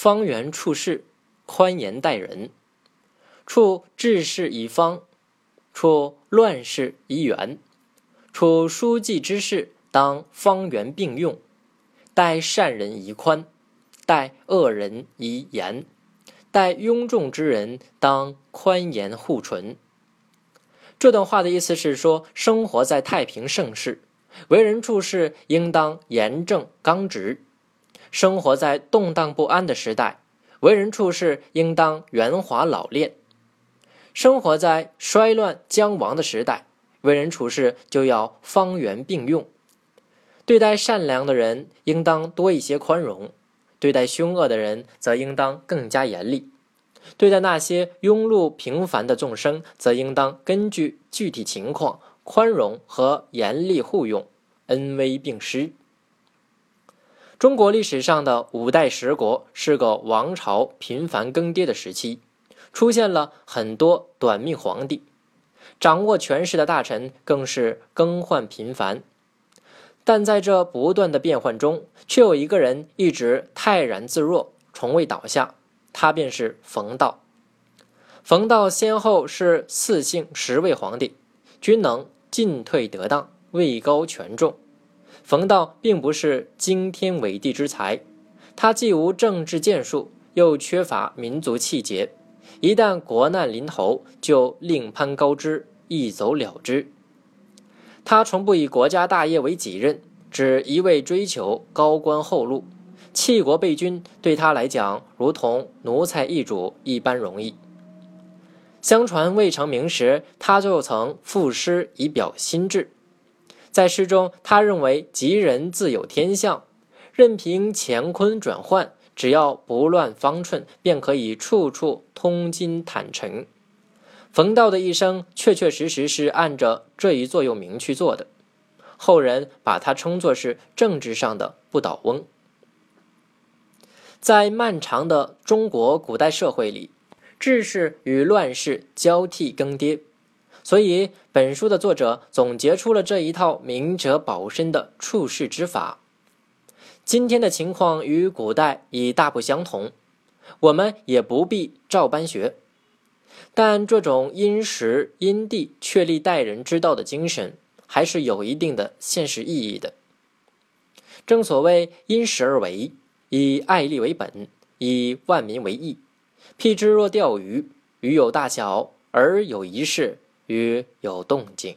方圆处事，宽严待人；处治事以方，处乱世以圆；处书记之事，当方圆并用；待善人以宽，待恶人以严；待庸众之人，当宽严护纯。这段话的意思是说，生活在太平盛世，为人处事应当严正刚直；生活在动荡不安的时代，为人处事应当圆滑老练；生活在衰乱将亡的时代，为人处事就要方圆并用。对待善良的人，应当多一些宽容；对待凶恶的人，则应当更加严厉。对待那些庸碌平凡的众生，则应当根据具体情况宽容和严厉互用，恩威并施。中国历史上的五代十国是个王朝频繁更迭的时期，出现了很多短命皇帝，掌握权势的大臣更是更换频繁。但在这不断的变换中，却有一个人一直泰然自若，从未倒下。他便是冯道。冯道先后是四姓十位皇帝，均能进退得当，位高权重。冯道并不是惊天伟地之才，他既无政治建树，又缺乏民族气节。一旦国难临头，就另攀高枝，一走了之。他从不以国家大业为己任，只一味追求高官厚禄。弃国备军对他来讲，如同奴才易主一般容易。相传未成名时，他就曾赋诗以表心志。在诗中，他认为吉人自有天相，任凭乾坤转换，只要不乱方寸，便可以处处通金坦诚。冯道的一生确确实实是按着这一座右铭去做的，后人把他称作是政治上的不倒翁。在漫长的中国古代社会里，治世与乱世交替更迭，所以本书的作者总结出了这一套明哲保身的处世之法。今天的情况与古代已大不相同，我们也不必照搬学，但这种因时因地确立待人之道的精神，还是有一定的现实意义的。正所谓因时而为。以爱利为本，以万民为义。譬之若钓鱼，鱼有大小，而有一事，鱼有动静。